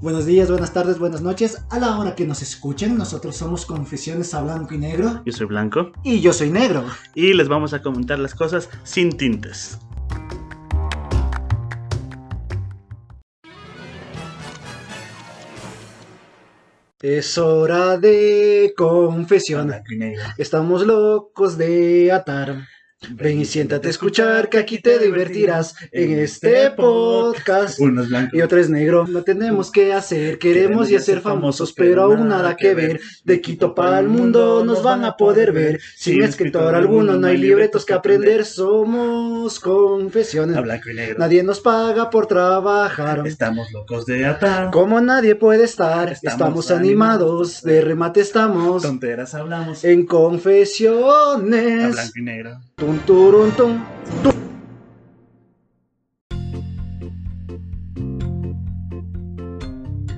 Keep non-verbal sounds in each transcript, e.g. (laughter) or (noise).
Buenos días, buenas tardes, buenas noches. A la hora que nos escuchen, nosotros somos Confesiones a Blanco y Negro. Yo soy Blanco Y yo soy negro. y les vamos a comentar las cosas sin tintes. Es hora de confesión. Estamos locos de atar. Ven y siéntate a escuchar que aquí te divertirás en este podcast. Uno es blanco. Y otro es negro. No tenemos que hacer, queremos ya ser famosos, pero aún nada que ver. De Quito para el mundo nos van a poder ver. Sin escritor alguno, no hay libretos que aprender. Somos confesiones. A blanco y negro. Nadie nos paga por trabajar. Estamos locos de atar. Como nadie puede estar, Estamos estamos, animados, de remate estamos Tonteras hablamos. en A confesiones. blanco y negro. Tum, turun, tum, tum.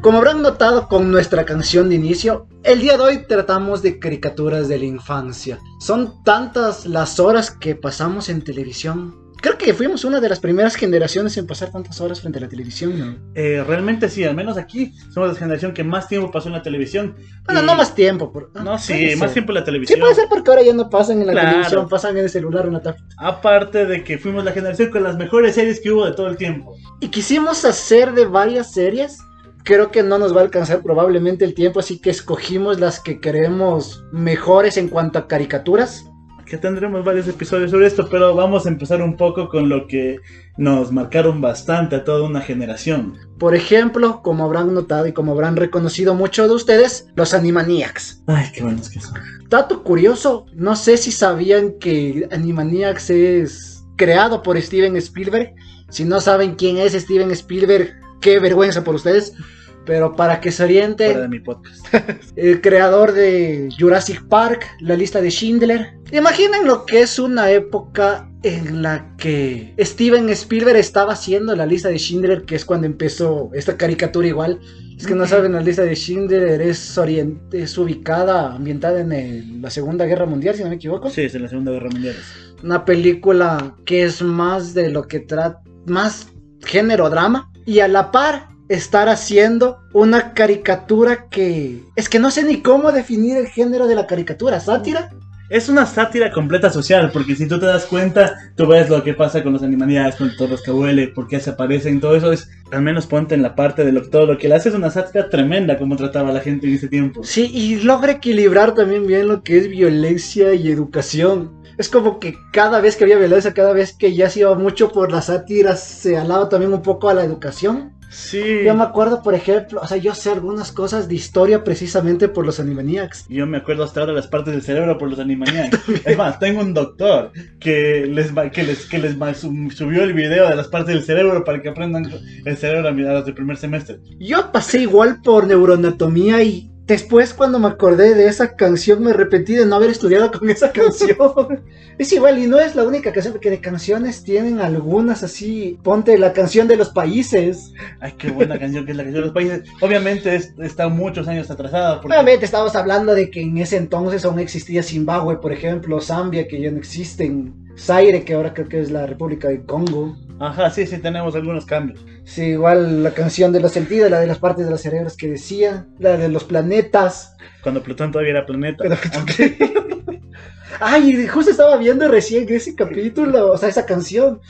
Como habrán notado con nuestra canción de inicio, el día de hoy tratamos de caricaturas de la infancia. Son tantas las horas que pasamos en televisión. Creo que fuimos una de las primeras generaciones en pasar tantas horas frente a la televisión, ¿no? Eh, realmente sí, al menos aquí somos la generación que más tiempo pasó en la televisión. Bueno, Y- no más tiempo. por- ah, No, sí, más tiempo en la Sí, televisión. puede ser porque ahora ya no pasan en la Claro. televisión, pasan en el celular o en la tablet. Aparte de que fuimos la generación con las mejores series que hubo de todo el tiempo. Y quisimos hacer de varias series. Creo que no nos va a alcanzar probablemente el tiempo, así que escogimos las que creemos mejores en cuanto a caricaturas. Que tendremos varios episodios sobre esto, pero vamos a empezar un poco con lo que nos marcaron bastante a toda una generación. Por ejemplo, como habrán notado y como habrán reconocido muchos de ustedes, los Animaniacs. Ay, qué buenos que son. Dato curioso, no sé si sabían que Animaniacs es creado por Steven Spielberg. Si no saben quién es Steven Spielberg, qué vergüenza por ustedes. Pero para que se orienten, Fuera de mi podcast. (laughs) el creador de Jurassic Park, la lista de Schindler. Imaginen lo que es una época en la que Steven Spielberg estaba haciendo la lista de Schindler, que es cuando empezó esta caricatura igual. Es que no saben, la lista de Schindler es, orient- es ubicada, ambientada en el- la Segunda Guerra Mundial, si no me equivoco. Sí, es en la Segunda Guerra Mundial. Una película que es más de lo que trata, más género drama. Y a la par estar haciendo una caricatura que... Es que no sé ni cómo definir el género de la caricatura. ¿Sátira? Es una sátira completa social, porque si tú te das cuenta, tú ves lo que pasa con los animaniacs, con todos los que huele, por qué se aparecen, todo eso es, al menos ponte en la parte de lo, todo lo que le hace, es una sátira tremenda como trataba a la gente en ese tiempo. Sí, y logra equilibrar también bien lo que es violencia y educación. Es como que cada vez que había violencia, cada vez que ya se iba mucho por las sátiras, se alaba también un poco a la educación. Sí. Yo me acuerdo, por ejemplo, o sea, yo sé algunas cosas de historia precisamente por los Animaniacs. Yo me acuerdo hasta ahora las partes del cerebro por los animaniacs. (laughs) es más, tengo un doctor que les va- que les que les va- sub- subió el video de las partes del cerebro para que aprendan el cerebro a mirar del primer semestre. Yo pasé igual por neuroanatomía y después cuando me acordé de esa canción me arrepentí de no haber estudiado con esa (laughs) canción. es igual y no es la única canción porque de canciones tienen algunas así. Ponte la canción de los países. Ay, qué buena canción que es la canción de los países. Obviamente es- está muchos años atrasada. Porque... Obviamente estamos hablando de que en ese entonces aún existía Zimbabue, por ejemplo, Zambia que ya no existen, Zaire que ahora creo que es la República de Congo. Ajá, sí, sí, tenemos algunos cambios. Sí, igual la canción de los sentidos, la de las partes de los cerebros que decía, la de los planetas. Cuando Plutón todavía era planeta. Aunque- Ay, justo estaba viendo recién ese capítulo, o sea, esa canción.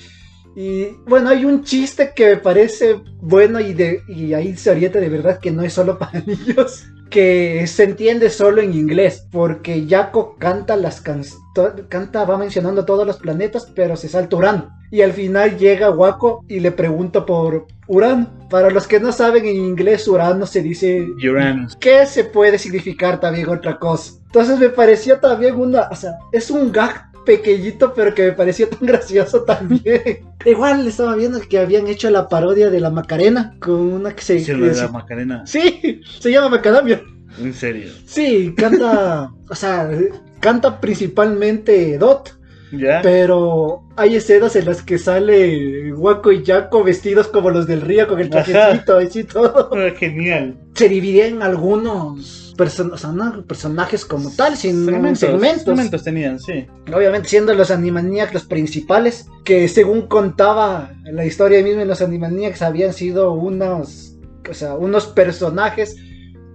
Y bueno, hay un chiste que me parece bueno y, de, y ahí se orienta de verdad que no es solo para (laughs) niños. Que se entiende solo en inglés, porque Jaco canta las canciones, canta, va mencionando todos los planetas, pero se salta Urano. Y al final llega Waco y le pregunta por Urano. Para los que no saben en inglés, Urano se dice Uranus. ¿Qué se puede significar también otra cosa? Entonces me pareció también una, o sea, es un gag pequeñito, pero que me pareció tan (laughs) gracioso también. Igual estaba viendo que habían hecho la parodia de la Macarena con una que se... Sí, de la Macarena. Sí, se llama Macadamia. En serio. Sí, canta, o sea, canta principalmente Dot, Pero hay escenas en las que sale Waco y Jaco vestidos como los del río con el Ajá. trajecito y todo. (laughs) Ah, Genial. se divide en algunos person- o sea, no personajes como tal, sino Segmentos. segmentos. Segmentos tenían, sí. Obviamente siendo los Animaniacs los principales, que según contaba la historia misma, los Animaniacs habían sido unos o sea, unos personajes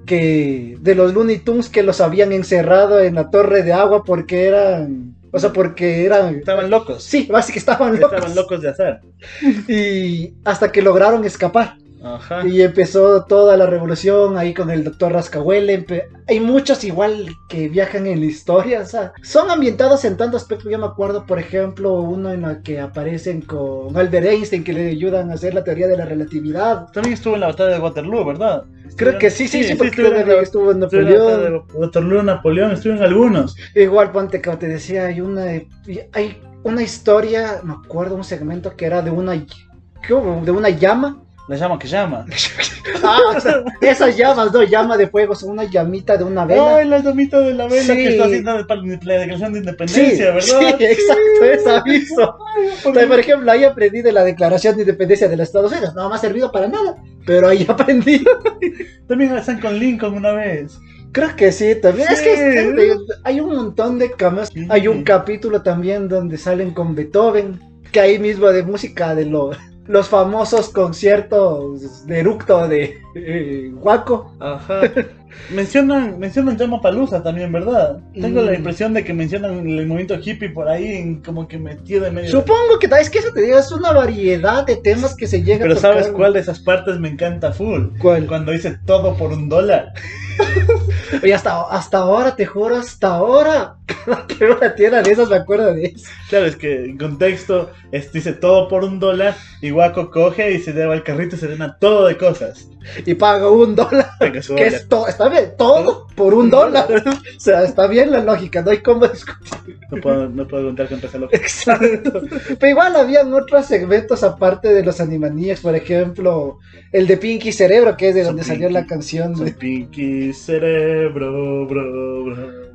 que de los Looney Tunes que los habían encerrado en la torre de agua porque eran, o sea, porque eran Estaban locos. Sí, básicamente estaban locos. Estaban locos de azar. Y hasta que lograron escapar. Ajá. Y empezó toda la revolución ahí con el doctor Rascahuele. Hay muchos igual que viajan en la historia. O sea, son ambientados en tantos aspectos. Yo me acuerdo, por ejemplo, uno en el que aparecen con Albert Einstein que le ayudan a hacer la teoría de la relatividad. También estuvo en la batalla de Waterloo, ¿verdad? Creo que sí, sí, sí, porque estuvo en la- estuvo en en Napoleón. de Waterloo, Napoleón, estuvo en algunos. Igual, ponte, como te decía, hay una, hay una historia, me acuerdo, un segmento que era de una, de una llama. La llama que llama. (laughs) Ah, o sea, esas llamas, no, llama de fuego, son una llamita de una vela. Ay, la llamita de la vela Sí. que está haciendo para la declaración de Sí, independencia, ¿verdad? sí, (laughs) exacto, esa mismo. Entonces, por ejemplo, ahí aprendí de la Declaración de Independencia de los Estados Unidos. No me ha servido para nada, pero ahí (laughs) aprendí. También están con Lincoln una vez. Creo que sí, también. Es que hay un montón de cameos. Hay un capítulo también donde salen con Beethoven, que ahí mismo de música de lo- los famosos conciertos de eructo de eh, Waco. Ajá. mencionan, mencionan Llama Palusa también, ¿verdad? Tengo la Mm. impresión de que mencionan el movimiento hippie por ahí, en como que metido en medio. Supongo que es que eso te digo, es una variedad de temas que se llega Pero a tocar. ¿sabes cuál de esas partes me encanta full? ¿Cuál? Cuando dice todo por un dólar. (laughs) Oye, hasta, hasta ahora, te juro, hasta ahora. (laughs) Cada que una tienda de esas me acuerdo de eso. Claro, es que en contexto es- dice todo por un dólar y Guaco coge y se lleva al carrito y se llena todo de cosas. Y pago un dólar. Venga, Que dólar. es todo, está bien, todo por un dólar. O sea, está bien la lógica, no hay cómo discutir. No puedo, no puedo contar contra esa lógica. Exacto. Pero igual habían otros segmentos aparte de los Animaniacs, por ejemplo, el de Pinky Cerebro, que es de donde salió la canción de Pinky Cerebro, bro, bro, bro.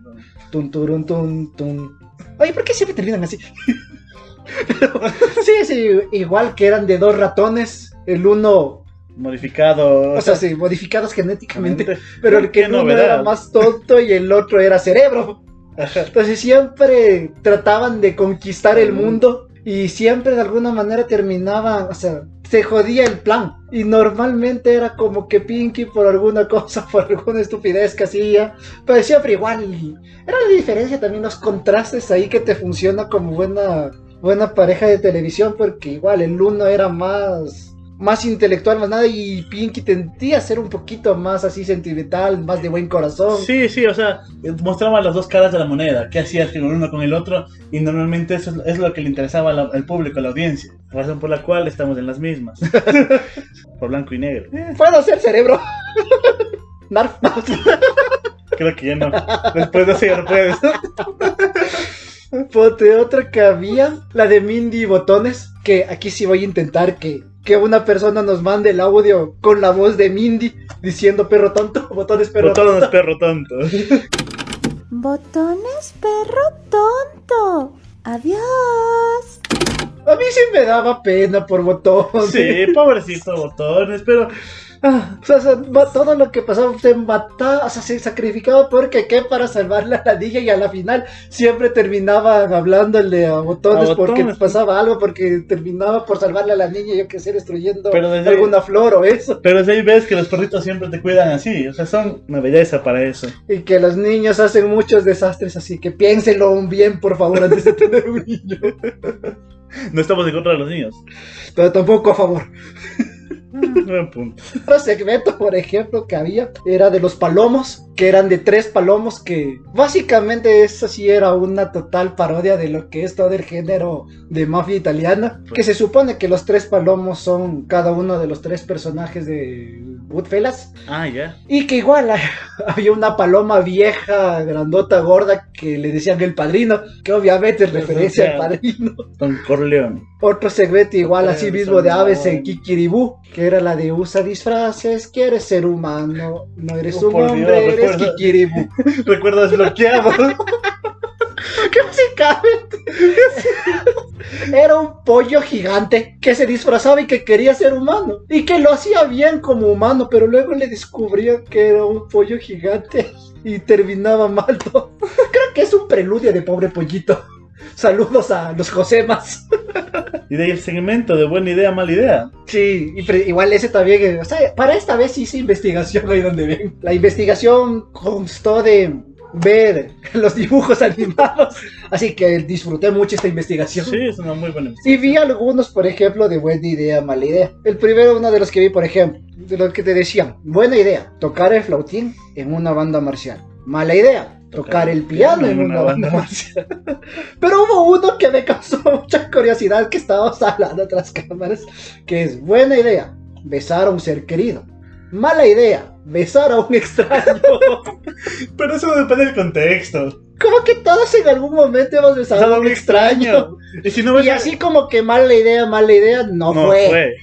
Tun Turun Tun Tun. Oye, ¿por qué siempre terminan así? (laughs) Pero, sí, sí, igual que eran de dos ratones, el uno, Modificado. o sea, sí, modificados genéticamente, pero el que novedad. era más tonto y el otro era cerebro. Entonces siempre trataban de conquistar el mundo y siempre de alguna manera terminaban, o sea, se jodía el plan. Y normalmente era como que Pinky por alguna cosa, (laughs) por alguna estupidez que hacía, pero siempre igual. Era la diferencia también los contrastes ahí que te funciona como buena, buena pareja de televisión, porque igual el uno era más más intelectual, más nada, y Pinky tendía a ser un poquito más así sentimental, más de buen corazón. Sí, sí, o sea, mostraba las dos caras de la moneda, qué hacías con uno con el otro, y normalmente eso es, lo que le interesaba la- al público, a la audiencia, razón por la cual estamos en las mismas, (laughs) por blanco y negro. Puedo ser cerebro. (laughs) Narf. Creo que ya no, después de eso ya no puedes. Ponte otra que había, la de Mindy Botones, que aquí sí voy a intentar que, que una persona nos mande el audio con la voz de Mindy diciendo perro tonto, botones perro Botones perro tonto. (laughs) Botones, perro tonto. Adiós. A mí sí me daba pena por botones. Sí, (laughs) pobrecito botones, pero Ah, o sea, todo lo que pasaba se mataba, o sea, se sacrificaba porque qué para salvarle a la niña y a la final siempre terminaban hablándole a botones, A porque botones. pasaba algo, porque terminaba por salvarle a la niña, yo que sé, destruyendo Pero desde- alguna flor o eso. pero desde ahí ves que los perritos siempre te cuidan así, o sea, son una belleza para eso. Y que los niños hacen muchos desastres, así que piénselo bien, por favor, antes de tener un niño. (laughs) No estamos en contra de los niños. Pero tampoco a favor. (laughs) Buen punto. Otro segmento, por ejemplo, que había era de los palomos, que eran de tres palomos, que básicamente eso sí era una total parodia de lo que es todo el género de mafia italiana. Que se supone que los tres palomos son cada uno de los tres personajes de Goodfellas. Ah, ya. Y que igual (laughs) había una paloma vieja, grandota, gorda, que le decían el padrino, que obviamente es referencia al padrino. Don Corleone. Otro segmento igual así Pero mismo de aves en. Kikiribú, que era la de usa disfraces, quieres ser humano, no eres Oh, un hombre, Dios, eres Kikiribú. (laughs) Recuerdo desbloqueado. (laughs) que básicamente (laughs) era un pollo gigante que se disfrazaba y que quería ser humano, y que lo hacía bien como humano, pero luego le descubrió que era un pollo gigante y terminaba mal todo. Creo que es un preludio de pobre pollito. Saludos a los Josemas. Y de ahí el segmento de buena idea, mala idea. Sí, y igual ese también, o sea, para esta vez hice investigación ahí donde ven. La investigación constó de ver los dibujos (laughs) animados, así que disfruté mucho esta investigación. Sí, es una muy buena Y vi algunos, por ejemplo, de buena idea, mala idea. El primero, uno de los que vi, por ejemplo, de los que te decían, buena idea, tocar el flautín en una banda marcial. Mala idea, tocar el piano en una banda marcial. (laughs) Pero hubo uno que me causó (laughs) mucha curiosidad que estábamos hablando tras cámaras, que es buena idea, besar a un ser querido. Mala idea, besar a un (laughs) extraño. Pero eso depende del contexto. como que todos en algún momento hemos besado a un extraño. Y si no ves Y así como que mala idea, mala idea, no, no fue. fue.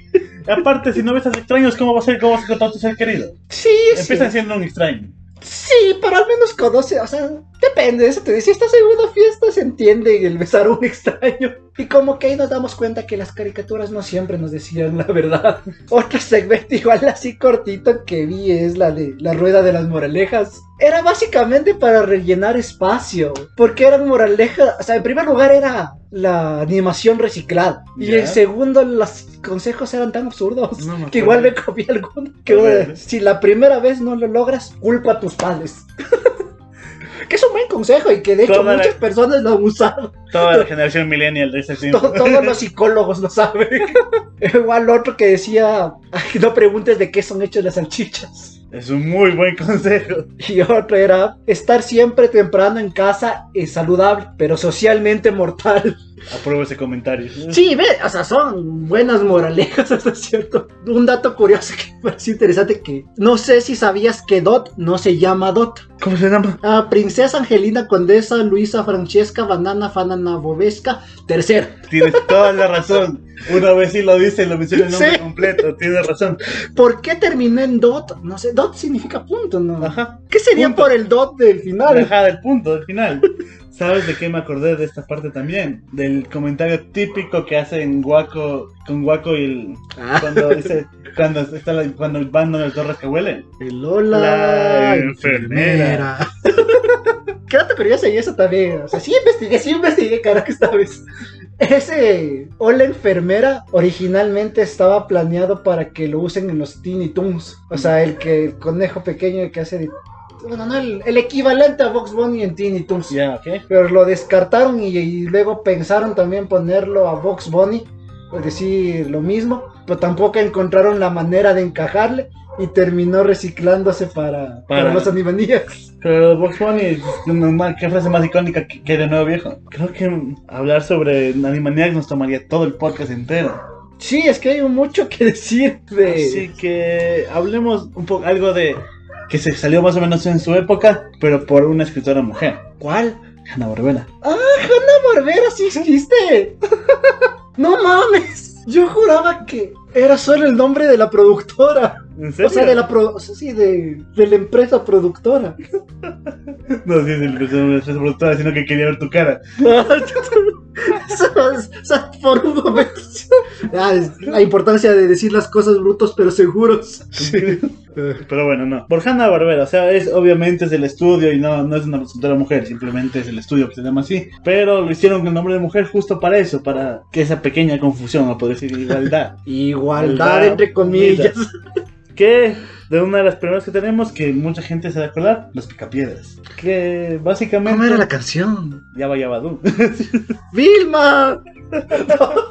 Aparte, si no ves a extraños, ¿cómo va a? ¿Cómo vas a encontrar a tu ser querido? Sí, sí. Empiezan siendo un extraño. Sí, pero al menos conoce, o sea, depende de eso. Te decía, estás en una fiesta, se entiende el besar a un (laughs) extraño. Y como que ahí nos damos cuenta que las caricaturas no siempre nos decían la verdad. (laughs) Otro segmento igual así cortito que vi es la de la rueda de las moralejas. Era básicamente para rellenar espacio, porque eran moralejas, o sea, en primer lugar era la animación reciclada. Y Ya. en segundo, los consejos eran tan absurdos No que igual me copié alguno. Que eh, si la primera vez no lo logras, culpa a tus padres. (laughs) que es un buen consejo y que de hecho Toda la- muchas personas lo han usado. Toda la (laughs) generación millennial de ese tiempo. To- todos los psicólogos lo saben. (laughs) igual otro que decía, "Ay, no preguntes de qué son hechas las salchichas. Es un muy buen consejo. Y otro era, estar siempre temprano en casa es saludable, pero socialmente mortal. Apruebo ese comentario. Sí, ve, o sea, son buenas moralejas (laughs) hasta cierto. Un dato curioso que me pareció interesante que no sé si sabías que Dot no se llama Dot. ¿Cómo se llama? Ah, Princesa Angelina Condesa Luisa Francesca Banana Fanana Bobesca tercera. Tienes toda la razón. Una vez sí lo dice, lo menciona el nombre Sí. completo. Tienes razón. ¿Por qué terminé en Dot? No sé, Dot significa punto, ¿no? Ajá. ¿Qué sería Punto. por el Dot del final? Ajá, del punto, del final. ¿Sabes de qué me acordé de esta parte también? Del comentario típico que hacen Guaco con Guaco y el. Ah, Cuando dice. Cuando está la, cuando van el Torres que huelen. el Lola. La enfermera. Qué dato curioso y eso también. O sea, sí investigué, sí investigué, carajo, esta vez. Ese Hola Enfermera originalmente estaba planeado para que lo usen en los Teeny Toons. O sea, el que el conejo pequeño que hace de. Bueno, no, el, el equivalente a Box Bunny en Teeny Toons. Ya, ¿ok? Pero lo descartaron y, y luego pensaron también ponerlo a Box Bunny. Es decir, lo mismo. Pero tampoco encontraron la manera de encajarle. Y terminó reciclándose para, para... Para- los Animaniacs. Pero Box Bunny, ¿qué frase más icónica que, que de nuevo viejo? Creo que hablar sobre Animaniacs nos tomaría todo el podcast entero. Sí, es que hay mucho que decir de. Así que hablemos un poco algo de que se salió más o menos en su época, pero por una escritora mujer, ¿Cuál? Hanna Barbera. ¡Ah, Hanna Barbera sí existe! (laughs) ¡No mames! Yo juraba que era solo el nombre de la productora. ¿En serio? O sea, de la pro- o sea, sí, de, de la empresa productora. (laughs) No, sí, es el es el productora, sino que quería ver tu cara. Eso es- o sea, por un momento. Ah, la importancia de decir las cosas brutos pero seguros. Pero bueno, no. Por Hanna Barbera, o sea, es obviamente es el estudio y no, no es una escritora mujer, simplemente es el estudio que se llama así. Pero lo hicieron con el nombre de mujer justo para eso, para que esa pequeña confusión, o poder decir igualdad. (laughs) Igualdad Igualdad, entre comillas. que de una de las primeras que tenemos, que mucha gente se va a acordar, los picapiedras. Que básicamente. ¿Cómo era la canción? Ya vaya Badu. (laughs) ¡Vilma! (laughs)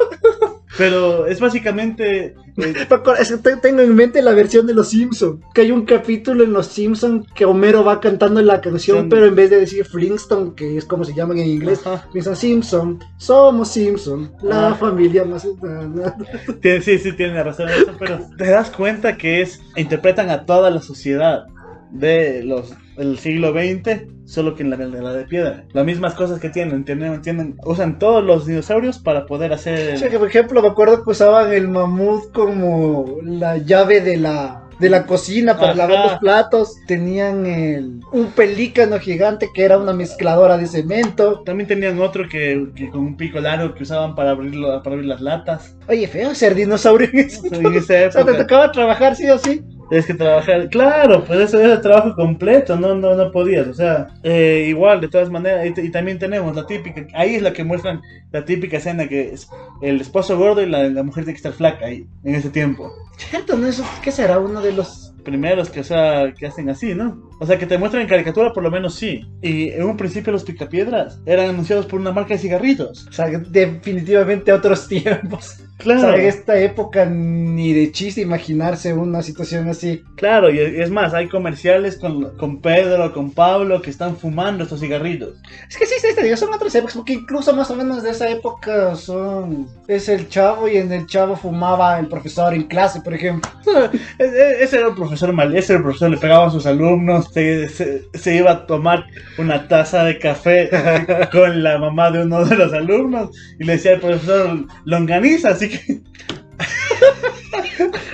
Pero es básicamente. eh, (laughs) Tengo en mente la versión de Los Simpson, que hay un capítulo en Los Simpson que Homero va cantando la canción, Son- pero en vez de decir Flintstone, que es como se llaman en inglés, Ajá. piensan Simpson, somos Simpson, la Ah. familia más... (laughs) sí, sí, tiene razón eso, pero te das cuenta que es. Interpretan a toda la sociedad de los del siglo XX, solo que en la, la de piedra. Las mismas cosas que tienen, tienen, tienen- usan todos los dinosaurios para poder hacer. O sea, que, por ejemplo, me acuerdo que usaban el mamut como la llave de la... De la cocina para Ajá. lavar los platos, tenían el, un pelícano gigante que era una mezcladora de cemento. También tenían otro que, que con un pico largo que usaban para abrirlo, para abrir las latas. Oye, feo ser dinosaurio en eso. En esa O sea, te tocaba trabajar sí o sí. Tienes que trabajar, claro, pues eso es el trabajo completo, no, no, no podías, o sea, eh, igual, de todas maneras, y, y también tenemos la típica, ahí es la que muestran la típica escena que es el esposo gordo y la, la mujer tiene que estar flaca ahí, en ese tiempo. Cierto, ¿no? Eso, ¿Qué será uno de los primeros que, o sea, que hacen así, ¿no? O sea, que te muestran en caricatura, por lo menos sí. Y en un principio los picapiedras eran anunciados por una marca de cigarritos. O sea, definitivamente otros (laughs) tiempos. Claro. O sea, en esta época ni de chiste imaginarse una situación así. Claro, y es más, hay comerciales con, con Pedro, con Pablo, que están fumando estos cigarritos. Es que sí, sí, digo, son otras épocas, porque incluso más o menos de esa época son... Es el chavo y en el chavo fumaba el profesor en clase, por ejemplo. (laughs) E- e- Ese era el profesor mal, ese era el profesor, le pegaban a sus alumnos, se, se- se iba a tomar una taza de café (laughs) con la mamá de uno de los alumnos y le decía al profesor, longaniza, (laughs)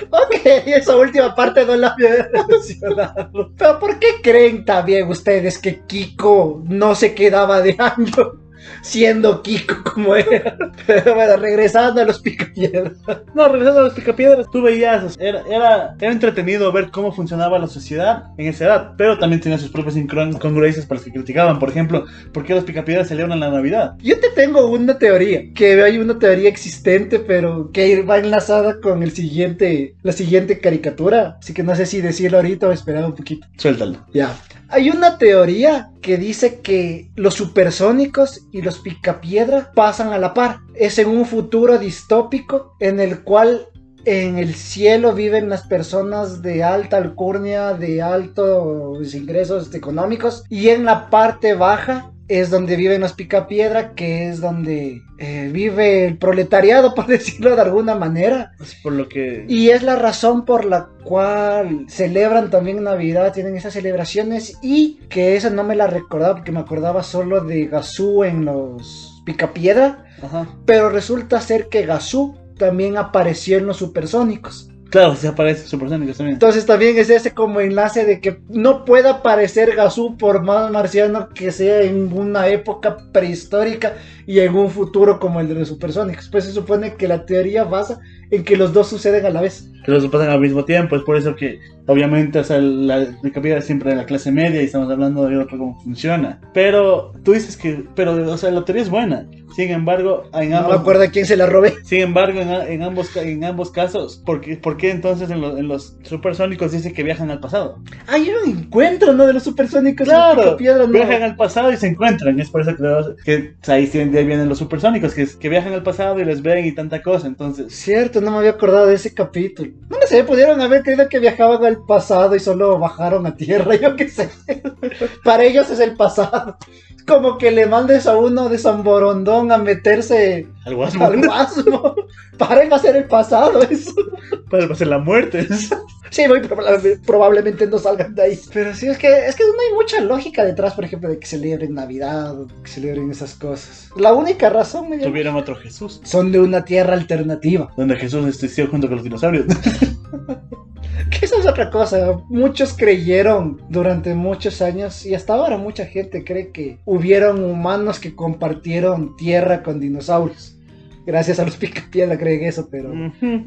Ok, esa última parte no la había mencionado. Pero ¿por qué creen también ustedes que Kiko no se quedaba de año siendo Kiko como era? Pero bueno, regresando a los picapiedras. No, regresando a los picapiedras, tú veías, era, era, era entretenido ver cómo funcionaba la sociedad en esa edad, pero también tenía sus propias incongru- incongruencias para los que criticaban. Por ejemplo, ¿por qué los picapiedras celebran la Navidad? Yo te tengo una teoría, que hay una teoría existente, pero que va enlazada con el siguiente, la siguiente caricatura. Así que no sé si decirlo ahorita o esperar un poquito. Suéltalo. Ya. Hay una teoría que dice que los supersónicos y los picapiedra pasan a la par. Es en un futuro distópico en el cual en el cielo viven las personas de alta alcurnia, de altos ingresos económicos, y en la parte baja es donde viven los picapiedra, que es donde eh, vive el proletariado, (laughs) por decirlo de alguna manera. Es por lo que... Y es la razón por la cual celebran también Navidad, tienen esas celebraciones y que esa no me la recordaba porque me acordaba solo de Gazú en los Picapiedra, Ajá. pero resulta ser que Gazú también apareció en los Supersónicos. Claro, se aparece Supersónicos también. Entonces también es ese como enlace de que no pueda aparecer Gazú por más marciano que sea en una época prehistórica y en un futuro como el de los supersónicos. Pues se supone que la teoría basa en que los dos suceden a la vez. Que los pasan al mismo tiempo, es por eso que obviamente o sea, la picapiedra es siempre de la clase media y estamos hablando de otro cómo funciona. Pero tú dices que, pero o sea, la teoría es buena. Sin embargo, en No me ambos, acuerdo a quién se la robé. Sin embargo, en, en ambos, en ambos casos, ¿por qué, por qué entonces en, los- en los supersónicos dice que viajan al pasado? Hay un encuentro, ¿no? De los supersónicos. Claro, piedra, ¿no? Viajan al pasado y se encuentran, es por eso que, que ahí ahí vienen los supersónicos, que, que viajan al pasado y les ven y tanta cosa, entonces... Cierto, no me había acordado de ese capítulo. No lo sé, pudieron haber creído que viajaban al pasado y solo bajaron a tierra, (laughs) yo qué sé. Para ellos es el pasado. Como que le mandes a uno de San Borondón a meterse Algo así, al guasmo. Para él va a ser el pasado (laughs) eso. para pasar la muerte. (laughs) Sí, muy probable- probablemente no salgan de ahí. Pero sí, es que, es que no hay mucha lógica detrás, por ejemplo, de que celebren Navidad o que celebren esas cosas. La única razón Tuvieron otro Jesús, son de una tierra alternativa. donde Jesús existió junto con los dinosaurios. (laughs) Que esa es otra cosa. Muchos creyeron durante muchos años y hasta ahora mucha gente cree que hubieron humanos que compartieron tierra con dinosaurios. Gracias a los picapiedra creen eso, pero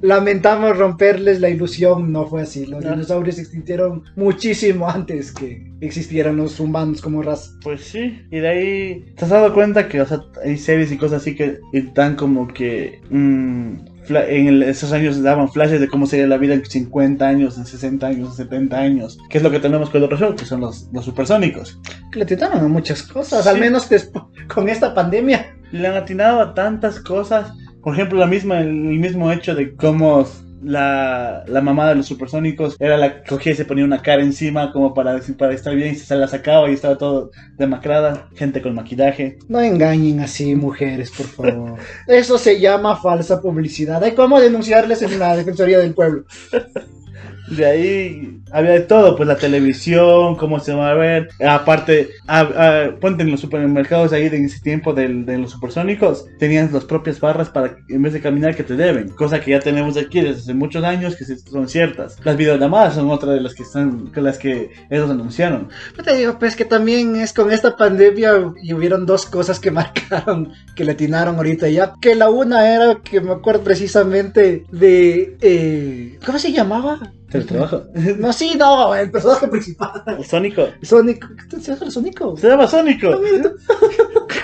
lamentamos romperles la ilusión. No fue así. Los No. dinosaurios se extinguieron muchísimo antes que existieran los humanos como raza. Pues sí, y de ahí te has dado cuenta que o sea, hay series y cosas así que están como que mm, fla- en el- esos años daban flashes de cómo sería la vida en 50 años, en 60 años, en 70 años. Que es lo que tenemos con el otro show, que son los, los supersónicos. Que le tentaron a muchas cosas, Sí. al menos despu- con esta pandemia. Le han atinado a tantas cosas. Por ejemplo, la misma, el, mismo hecho de cómo la, la mamá de los supersónicos era la que cogía y se ponía una cara encima como para, para estar bien y se la sacaba y estaba todo demacrada. Gente con maquillaje. No engañen así, mujeres, por favor. (laughs) Eso se llama falsa publicidad. Hay cómo denunciarles en la Defensoría del Pueblo. De ahí había de todo, pues la televisión, cómo se va a ver. Aparte, a- a- ponte en los supermercados ahí de ese tiempo del- de, los supersónicos, tenían las propias barras para en vez de caminar que te deben. Cosa que ya tenemos aquí desde hace muchos años que son ciertas. Las videollamadas son otra de las que están, las que ellos anunciaron. Yo te digo, pues que también es con esta pandemia y hubieron dos cosas que (laughs) marcaron, que le atinaron ahorita ya. Que la una era que me acuerdo precisamente de. eh, ¿Cómo se llamaba? Teletrabajo. (laughs) No, sí, no, el personaje principal. El Sónico. Sónico. ¿Qué se llama Sónico? Se llama Sónico.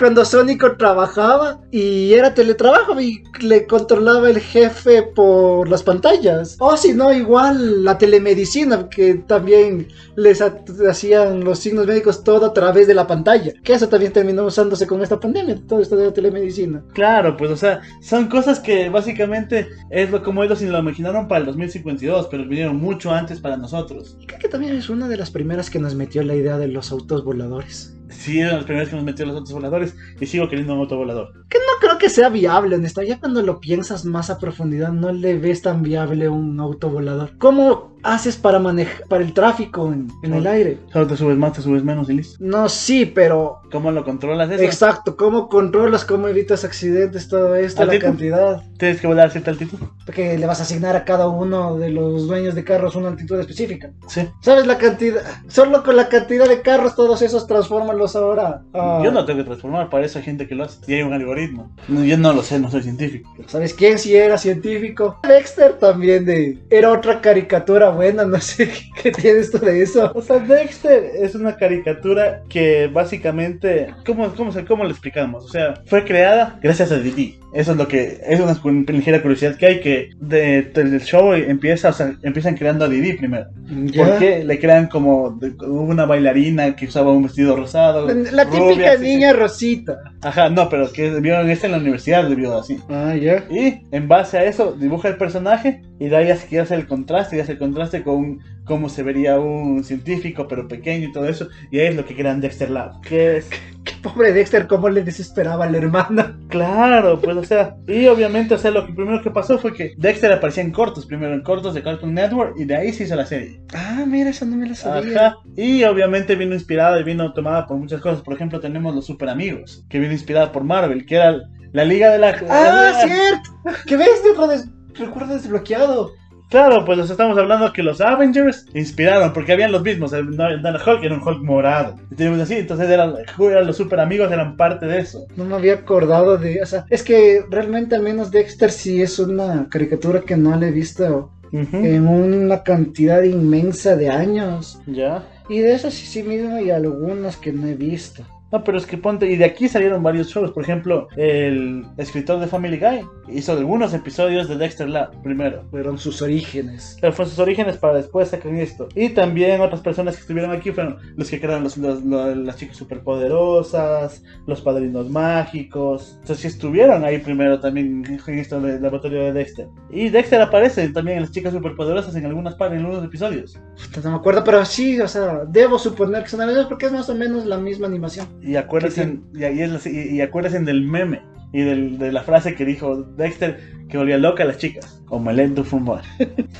Cuando Sónico trabajaba y era teletrabajo y le controlaba el jefe por las pantallas. O si no, igual la telemedicina, que también les ha- hacían los signos médicos todo a través de la pantalla. Que eso también terminó usándose con esta pandemia, todo esto de la telemedicina. Claro, pues o sea, son cosas que básicamente es lo como ellos lo imaginaron para el 2052, pero vinieron mucho antes para nosotros. Y creo que también es una de las primeras que nos metió la idea de los autos voladores. Sí, eran los primeros que nos metió los autos voladores y sigo queriendo un auto volador. No creo que sea viable, en Ya cuando lo piensas más a profundidad, no le ves tan viable un auto volador. ¿Cómo haces para manejar para el tráfico en, en el aire? Solo te subes más, te subes menos y listo. No, sí, pero ¿Cómo lo controlas eso? exacto, ¿cómo controlas, cómo evitas accidentes, todo esto, la cantidad? Tienes que volar a cierta altitud. Porque le vas a asignar a cada uno de los dueños de carros una altitud específica. Sí. ¿Sabes la cantidad? Solo con la cantidad de carros, todos esos transfórmalos ahora. Yo no tengo que transformar, para eso hay gente que lo hace. Y hay un algoritmo. No, yo no lo sé, no soy científico. ¿Sabes quién sí era científico? Dexter también de... Era otra caricatura buena, no sé (laughs) qué tiene esto de eso. O sea, Dexter es una caricatura que básicamente, ¿cómo, cómo, cómo lo explicamos? O sea, fue creada gracias a Didi. Eso es lo que, es una ligera curiosidad que hay que de- del show empieza, o sea, empiezan creando a Didi primero. ¿Ya? Porque le crean como de- una bailarina que usaba un vestido rosado. La típica niña rosita. Ajá, no, pero que vio esto en la universidad, vio así. Ah, ya. Y en base a eso dibuja el personaje y de ahí hace, que hace el contraste y hace el contraste con cómo se vería un científico pero pequeño y todo eso. Y ahí es lo que crean Dexter Lab. Que es, (laughs) Qué pobre Dexter, cómo le desesperaba a la hermana. (laughs) claro, pues o sea, y obviamente, o sea, lo que primero que pasó fue que Dexter aparecía en cortos, primero en cortos de Cartoon Network y de ahí se hizo la serie. Ah, mira, eso no me lo sabía. Ajá. Y obviamente vino inspirada y vino tomada por muchas cosas. Por ejemplo, tenemos los Super Amigos, que vino inspirada por Marvel, que era la liga de la... Ah, la- cierto. ¿Qué ves? Des- recuerdo desbloqueado. Claro, pues nos estamos hablando que los Avengers inspiraron, porque habían los mismos. El el Hulk era un Hulk morado. Y tenemos así, entonces eran, eran los super amigos, eran parte de eso. No me había acordado de. O sea, es que realmente al menos Dexter sí es una caricatura que no le he visto en una cantidad inmensa de años. Ya. Y de esas sí, sí mismo hay algunas que no he visto. No, pero es que ponte, y de aquí salieron varios shows. Por ejemplo, el escritor de Family Guy hizo algunos episodios de Dexter Lab primero. Fueron sus orígenes. Pero fue sus orígenes para después sacar esto. Y también otras personas que estuvieron aquí fueron los que crearon los, los- los- las chicas superpoderosas, los padrinos mágicos. Entonces sí estuvieron ahí primero también en esto del laboratorio de Dexter. Y Dexter aparece también en las chicas superpoderosas en algunas partes, en algunos episodios. No me acuerdo, pero sí, o sea, debo suponer que son misma porque es más o menos la misma animación. Y acuérdense, y, ahí es y, y acuérdense del meme y del- de la frase que dijo Dexter que volvía loca a las chicas. Omelette du fumar.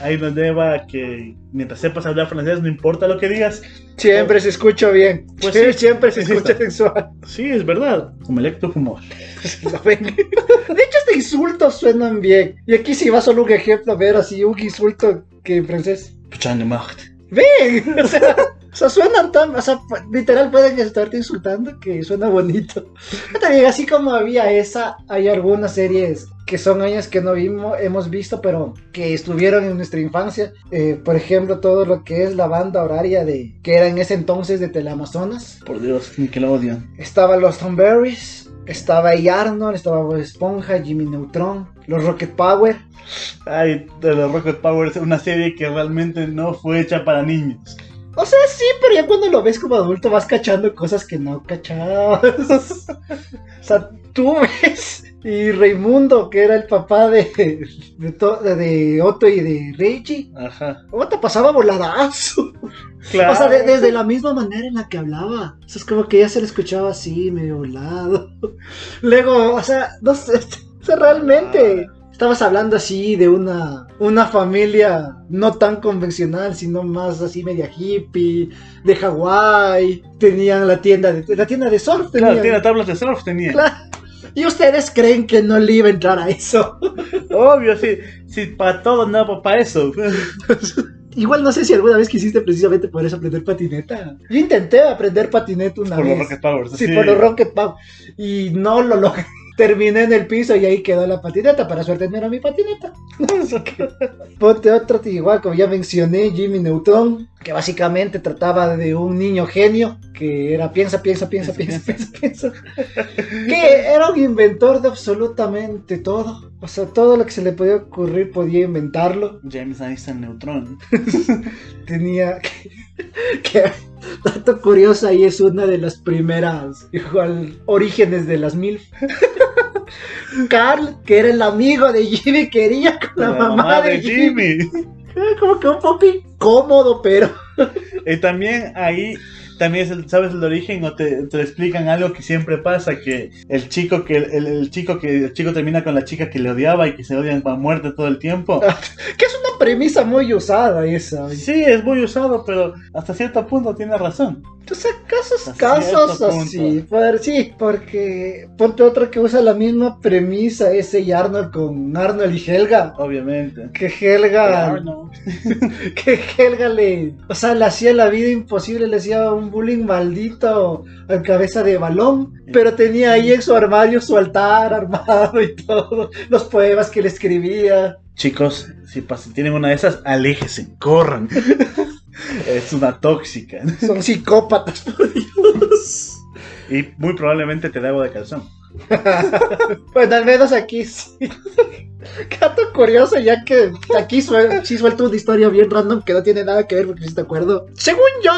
Ahí nos lleva que mientras sepas hablar francés, no importa lo que digas. Siempre se escucha bien. Pues Sí, (laughs) sí, siempre se escucha sí. sensual. Sí, es verdad. Du fumar. Lo ven. De hecho, hasta insultos suenan bien. Y aquí sí va solo un ejemplo, a ver, así un insulto que en francés. Putain de. ¡Ven! (laughs) O sea, o sea, suenan tan. O sea, literal pueden estarte insultando que suena bonito. Yo También, así como había esa, hay algunas series que son años que no vimos, hemos visto, pero que estuvieron en nuestra infancia. Eh, por ejemplo, todo lo que es la banda horaria de que era en ese entonces de Teleamazonas. Por Dios, Nickelodeon. Estaba los Thornberrys, estaba ahí Arnold, estaba Bob Esponja, Jimmy Neutron, los Rocket Power. Ay, de los Rocket Power es una serie que realmente no fue hecha para niños. O sea, sí, pero ya cuando lo ves como adulto vas cachando cosas que no cachabas. o sea, tú ves. Y Raimundo, que era el papá de, de, to- de- de Otto y de Richie. Ajá. Otto pasaba voladazo. Claro. O sea, de- desde la misma manera en la que hablaba. O sea, es como que ya se le escuchaba así, medio volado. Luego, o sea, no sé. (laughs) O sea, realmente. Estabas hablando así de una, una familia no tan convencional, sino más así media hippie, de Hawái. Tenían la tienda de, la tienda de surf. Claro, tenían. tiene tablas de surf, tenía. Claro. Y ustedes creen que no le iba a entrar a eso. Obvio, sí. Sí, para todo, no para eso. Igual no sé si alguna vez quisiste precisamente por eso aprender patineta. Yo intenté aprender patineta una Por vez. los Rocket Powers. Sí, por los Rocket Power. Y no lo logré. Terminé en el piso y ahí quedó la patineta. Para suerte no era mi patineta. (laughs) ponte otro, igual como ya mencioné, Jimmy Neutron, que básicamente trataba de un niño genio que era piensa, piensa, piensa, piensa, piensa, (laughs) piensa, que era un inventor de absolutamente todo. O sea, todo lo que se le podía ocurrir podía inventarlo. James Einstein Neutron. (laughs) Tenía que, (laughs) que dato curioso ahí es una de las primeras igual orígenes de las mil. (laughs) Carl, que era el amigo de Jimmy, quería con la, mamá, de, Jimmy. (laughs) Como que un poco incómodo, pero. Y también ahí también es el- sabes el origen o te, te explican algo que siempre pasa que el chico que el, el chico que el chico termina con la chica que le odiaba y que se odian a muerte todo el tiempo que es premisa muy usada esa. sí es muy usado pero hasta cierto punto tiene razón Entonces, casos, Hasta casos así. por- sí, porque ponte otro que usa la misma premisa, ese y Arnold con Arnold y Helga. obviamente Que Helga. Arnold. (laughs) que Helga le, o sea, le hacía la vida imposible, le hacía un bullying maldito al cabeza de balón, pero tenía ahí en su armario su altar armado y todo, los poemas que le escribía. Chicos si, tienen una de esas aléjese corran. (laughs) Es una tóxica. Son psicópatas, por Dios. y muy probablemente te da agua de calzón Bueno, al menos aquí sí. (laughs) Gato curioso, ya que aquí suel- sí suelto una historia bien random que no tiene nada que ver porque sí te acuerdo. Según yo,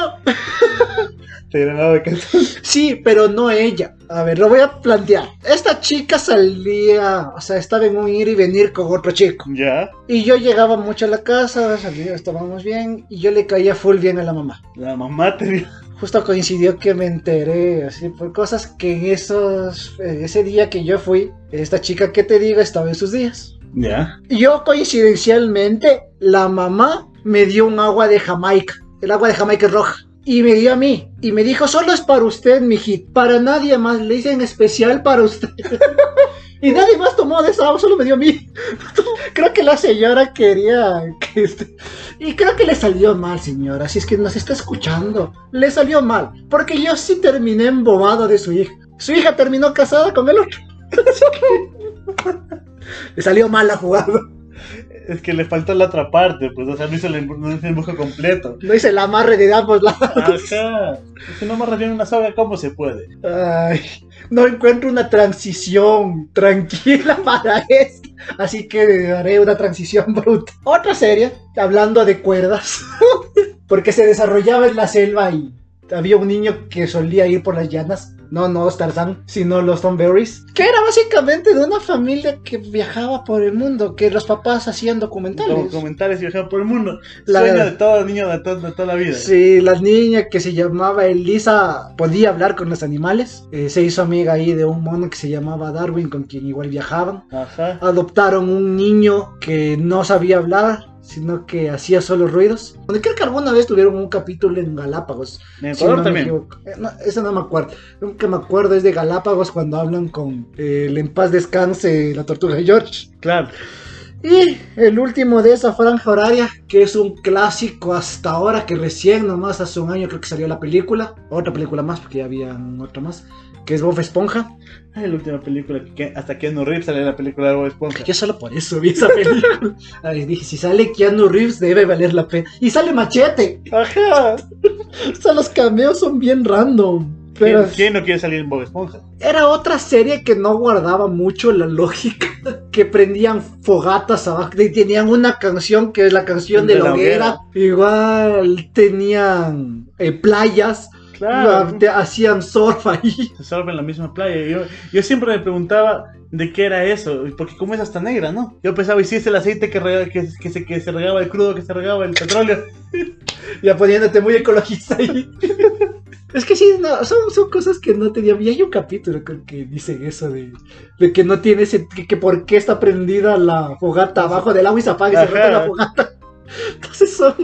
te da agua de calzón Sí, pero no ella. A ver, lo voy a plantear. Esta chica salía, o sea, estaba en un ir y venir con otro chico. ya Y yo llegaba mucho a la casa, salía, estábamos bien, y yo le caía full bien a la mamá. la mamá te Justo coincidió que me enteré, así, por cosas que en esos, eh, ese día que yo fui, esta chica que te digo estaba en sus días. ya yo coincidencialmente, la mamá me dio un agua de Jamaica. El agua de Jamaica es roja. Y me dio a mí. Y me dijo, solo es para usted, mijit. Para nadie más. Le hice en especial para usted. (laughs) y nadie más tomó de esa solo me dio a mí. (laughs) creo que la señora quería que este... Y creo que le salió mal, señora. Si es que nos está escuchando. Le salió mal. Porque yo sí terminé embobado de su hija. Su hija terminó casada con el otro. (laughs) Le salió mal la jugada. Es que le faltó la otra parte, pues, o sea, no hizo el, no el completo. No hice el amarre de ambos lados. Ajá. Si no me bien una soga, ¿cómo se puede? Ay, no encuentro una transición tranquila (laughs) para esto. Así que haré una transición bruta. Otra serie, hablando de cuerdas. (laughs) Porque se desarrollaba en la selva y había un niño que solía ir por las llanas. No, no Tarzán, sino los Thornberrys. Que era básicamente de una familia que viajaba por el mundo. Que los papás hacían documentales. Documentales y viajar por el mundo. La- Sueño de todo niño de, to- de toda la vida. Sí, la niña que se llamaba Elisa podía hablar con los animales. Eh, se hizo amiga ahí de un mono que se llamaba Darwin, con quien igual viajaban. Ajá. Adoptaron un niño que no sabía hablar, sino que hacía solo ruidos. Donde creo que alguna vez tuvieron un capítulo en Galápagos. En si Ecuador no me también. Eh, no, eso no me acuerdo. Lo que me acuerdo es de Galápagos cuando hablan con eh, el en paz descanse la tortuga de George. Claro. Y el último de esa franja horaria, que es un clásico hasta ahora, que recién nomás hace un año creo que salió la película. Otra película más, porque ya había otra más. Que es Bob Esponja. Ay, la última película que, que hasta Keanu Reeves sale en la película de Bob Esponja. Yo solo por eso vi esa película. (laughs) Ay, dije, si sale Keanu Reeves debe valer la pena. Y sale Machete. Ajá. (laughs) O sea, los cameos son bien random. Pero ¿Quién, quién no quiere salir en Bob Esponja? era otra serie que no guardaba mucho la lógica. (laughs) Que prendían fogatas abajo. Y tenían una canción que es la canción de, la hoguera. Igual tenían eh, playas. Claro. te- hacían surf ahí. (laughs) Salva en la misma playa. Yo, yo siempre me preguntaba de qué era eso. Porque como es hasta negra, ¿no? Yo pensaba, ¿y si es el aceite que, rega- que, que se, que se regaba el crudo, que se regaba el petróleo? (laughs) Ya poniéndote muy ecologista ahí. (laughs) Es que sí, no, son, son cosas que no tenía. Y hay un capítulo creo que dicen eso de, de que no tiene ese. Que, que por qué está prendida la fogata abajo del agua y se apaga y se rota la fogata. Entonces son.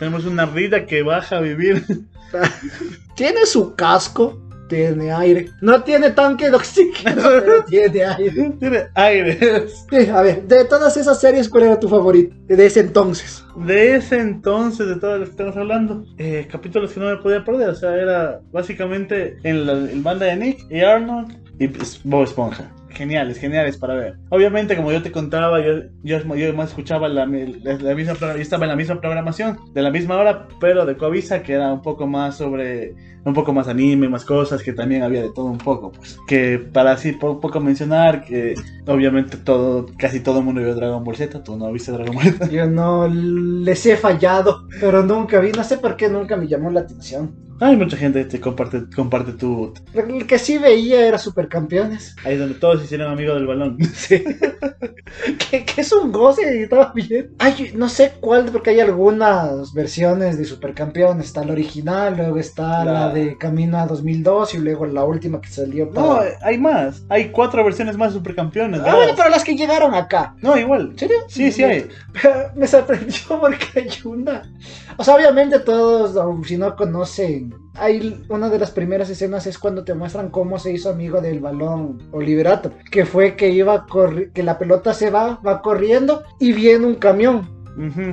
Tenemos una rida que baja a vivir. (laughs) Tiene su casco, tiene aire. No tiene tanque de oxígeno, (laughs) pero tiene aire. Tiene aire. Sí, a ver, de todas esas series, ¿cuál era tu favorito? De ese entonces. De ese entonces, de todo lo que estamos hablando, eh, capítulos que no me podía perder. O sea, era básicamente en la en banda de Nick y Arnold y pues, Bob Esponja. Geniales, geniales para ver. Obviamente, como yo te contaba, yo, yo, yo más escuchaba la, la- la misma, estaba en la misma programación, de la misma hora, pero de Coavisa, que era un poco más sobre, un poco más anime, más cosas, que también había de todo un poco, pues. Que para así un poco mencionar, que obviamente todo, casi todo el mundo vio Dragon Ball Z, tú no viste Dragon Ball Z. Yo no les he fallado, pero nunca vi, no sé por qué nunca me llamó la atención. Hay mucha gente que te comparte, comparte tu... El que sí veía era Supercampeones. Ahí donde todos se hicieron amigos del balón. (laughs) Sí. que, que es un goce y estaba bien. Ay, no sé cuál, porque hay algunas versiones de Supercampeones. Está la original, luego está La- la de Camino a 2002 y luego la última que salió para... No, hay más. Hay cuatro versiones más de supercampeones. Ah, bueno, pero las que llegaron acá. No, igual. ¿En serio? Sí, sí hay. Pero (laughs) me sorprendió porque hay una. O sea, obviamente todos, si no conocen, hay una de las primeras escenas es cuando te muestran cómo se hizo amigo del balón Oliverato, que fue que iba que la pelota se va, va corriendo y viene un camión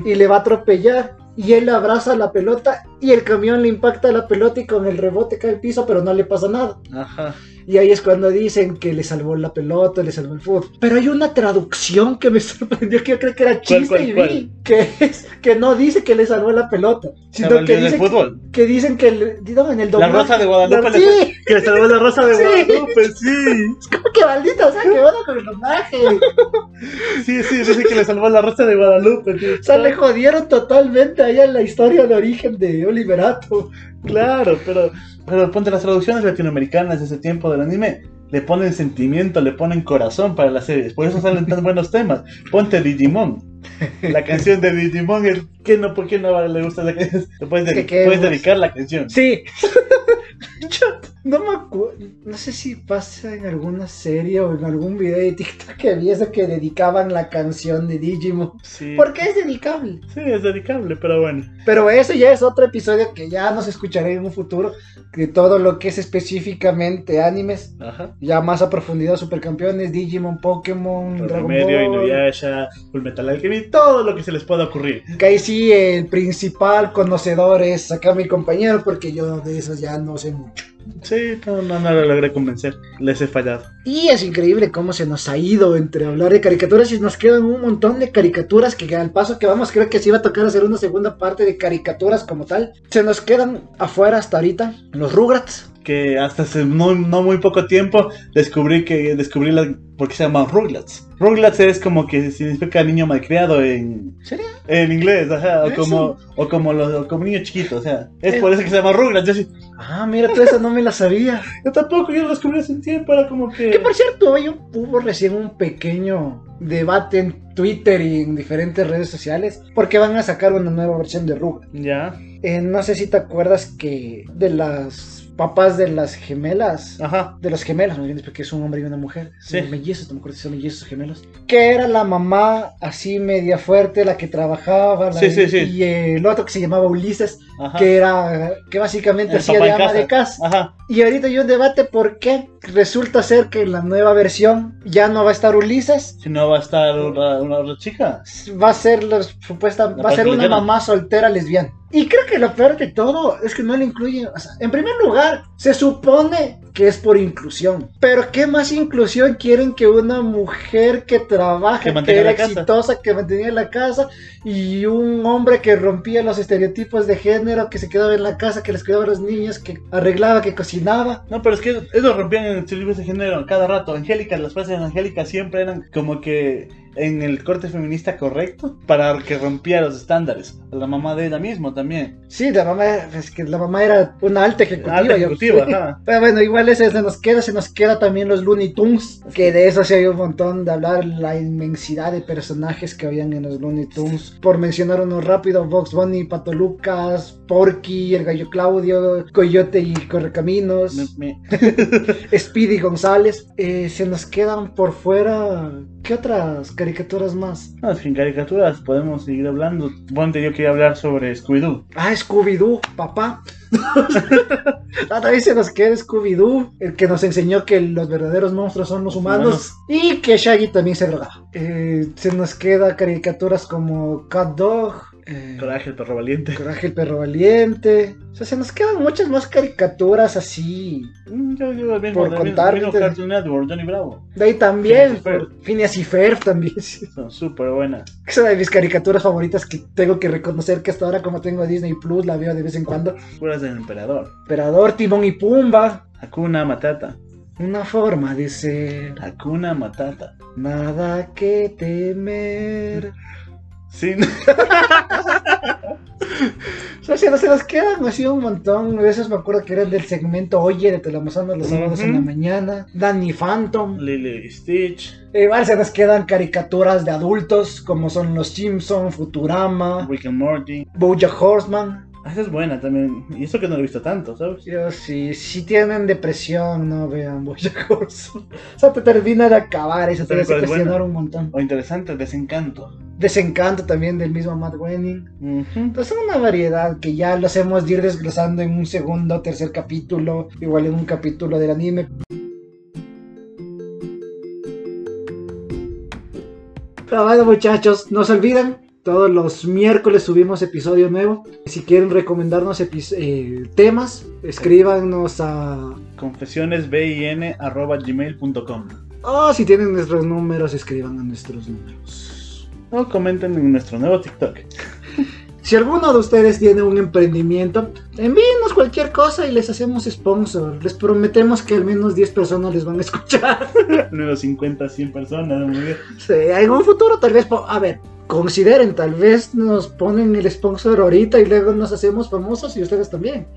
y le va a atropellar y él abraza la pelota y el camión le impacta la pelota y con el rebote cae al piso, pero no le pasa nada. Ajá. Y ahí es cuando dicen que le salvó la pelota, le salvó el fútbol. Pero hay una traducción que me (laughs) sorprendió, que yo creo que era chiste cuál, y cuál? vi, que es que no dice que le salvó la pelota, sino que dicen, fútbol. que dicen que le, no, en el La doblaje. Rosa de Guadalupe. La- sí, Que le salvó la Rosa de (laughs) Sí. Guadalupe, sí. (laughs) es como que maldita, o sea, que onda con el doblaje. Sí, sí, dice que le salvó la Rosa de Guadalupe. tío. O sea, le jodieron totalmente ahí a la historia de origen de Oliverato. Claro, pero, pero ponte las traducciones latinoamericanas de ese tiempo del anime. Le ponen sentimiento, le ponen corazón para las series. Por eso salen tan buenos temas. Ponte Digimon. La canción de Digimon, el, ¿qué no, ¿por qué no le gusta la canción? Te puedes, Que- dedi- que- puedes dedicar la canción. Sí. (laughs) No me acuerdo, no sé si pasa en alguna serie o en algún video de TikTok que vi eso que dedicaban la canción de Digimon. Sí, Porque es dedicable. sí, es dedicable, pero bueno. Pero eso ya es otro episodio que ya nos escucharé en un futuro. De todo lo que es específicamente animes. Ajá. Ya más a profundidad, Supercampeones, Digimon, Pokémon, Dragon Remedio, Ball. Inuyasha, Fullmetal Alchemy, todo lo que se les pueda ocurrir. Que ahí sí el principal conocedor es acá mi compañero porque yo de eso ya no sé mucho. Sí, no, no, lo logré convencer. Les he fallado. Y es increíble cómo se nos ha ido entre hablar de caricaturas y nos quedan un montón de caricaturas que al paso que vamos creo que sí va a tocar hacer una segunda parte de caricaturas como tal. Se nos quedan afuera hasta ahorita los Rugrats. Que hasta hace no, no muy poco tiempo descubrí que descubrí la, por qué se llama Rugrats. Rugrats es como que significa niño malcriado en, ¿Serio? en inglés, ajá, o como, o como, los, o como niño chiquito, o sea, es Eh. por eso que se llama Rugrats. Yo, sí- Ah, mira, tú esa no me la sabía. (laughs) yo tampoco, yo lo descubrí hace un tiempo, era como que... Que por cierto, hoy hubo recién un pequeño debate en Twitter y en diferentes redes sociales porque van a sacar una nueva versión de Rugrats. Ya, Eh, no sé si te acuerdas que de las papás de las gemelas, ajá, de los gemelos, bien, porque es un hombre y una mujer, Sí. Son mellizos, no me acuerdo si son mellizos gemelos, que era la mamá así media fuerte, la que trabajaba, la- Sí, sí, sí. y el otro que se llamaba Ulises, ajá. que era, que básicamente El hacía de ama de casa. Ajá, Y ahorita hay un debate por qué resulta ser que en la nueva versión ya no va a estar Ulises, si no va a estar una, una otra chica. va a ser la supuesta, La va a ser una mamá soltera lesbiana. Y creo que lo peor de todo es que no le incluyen, o sea, en primer lugar, se supone que es por inclusión, pero ¿qué más inclusión quieren que una mujer que trabaja, Que era casa. exitosa, que mantenía la casa, y un hombre que rompía los estereotipos de género, que se quedaba en la casa, que les cuidaba a los niños, que arreglaba, que cocinaba? No, pero es que eso rompían en estereotipos de género cada rato. Angélica, las frases de Angélica siempre eran como que en el corte feminista correcto para que rompiera los estándares. La mamá de ella mismo también. Sí, la mamá, es que la mamá era una alta ejecutiva. Alta ejecutiva, ajá. Pero bueno, igual ese se nos queda, se nos queda también los Looney Tunes, que de eso sí hay un montón de hablar, la inmensidad de personajes que habían en los Looney Tunes. Por mencionar uno rápido, Vox Bunny, Pato Lucas, Porky, el Gallo Claudio, Coyote y Correcaminos, Me- me- (laughs) Speedy González. Eh, se nos quedan por fuera, ¿qué otras caricaturas más? No, sin caricaturas podemos seguir hablando. Ponte, yo quería hablar sobre Scooby-Doo. Ah, Scooby-Doo, papá. (laughs) Otra vez se nos queda Scooby-Doo, el que nos enseñó que los verdaderos monstruos son los humanos, y que Shaggy también se drogaba. Eh, se nos queda caricaturas como Cat Dog, Eh, Coraje, el perro valiente. Coraje el perro valiente. O sea, se nos quedan muchas más caricaturas así. Mm, Yo digo el mismo, Por contar, Johnny Bravo. De ahí también, Phineas y Ferb. también. (laughs) Son súper buenas. Es una de mis caricaturas favoritas que tengo que reconocer que hasta ahora como tengo Disney Plus la veo de vez en cuando. Puras del emperador. Emperador, Timón y Pumba. Hakuna Matata. Una forma de ser. Hakuna Matata. Nada que temer. Sí. O sea, se nos, se nos quedan así un montón. A veces me acuerdo que eran del segmento Oye de Telamazando los sábados en la mañana. Danny Phantom. Lily Stitch. Igual se nos quedan caricaturas de adultos como son Los Simpson, Futurama, Rick and Morty. Bojack Horseman. Ah, Esa es buena también. Y eso que no lo he visto tanto, ¿sabes? Yo sí, si tienen depresión, no vean Bojack Horseman. O sea, te termina de acabar y se te ¿Sabes hace cuál es cuestionar buena? un montón. O interesante, Desencanto. Desencanto también del mismo Matt Groening. Ujú. Entonces son una variedad que ya los hemos de ir desglosando en un segundo, tercer capítulo, igual en un capítulo del anime. Pero bueno muchachos, no se olviden, todos los miércoles subimos episodio nuevo. Si quieren recomendarnos eh, temas, escríbanos a... confesionesbin.gmail.com O si tienen nuestros números, escriban a nuestros números. O comenten en nuestro nuevo TikTok. Si alguno de ustedes tiene un emprendimiento, envíenos cualquier cosa y les hacemos sponsor. Les prometemos que al menos 10 personas les van a escuchar. Al menos 50, 100 personas. Muy bien. Sí, en un futuro tal vez, a ver, consideren, tal vez nos ponen el sponsor ahorita y luego nos hacemos famosos y ustedes también.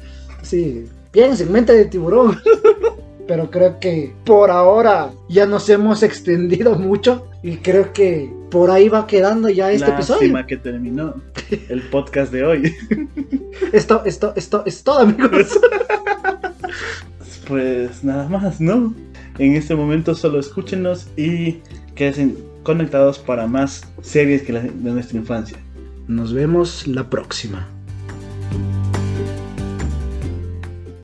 Sí, piensen, mente de tiburón. (laughs) Pero creo que por ahora ya nos hemos extendido mucho y creo que por ahí va quedando ya este Lástima episodio. que terminó el podcast de hoy. (laughs) Esto, esto, esto es todo, amigos. (laughs) Pues nada más, ¿no? En este momento solo escúchenos y queden conectados para más series que las de nuestra infancia. Nos vemos la próxima.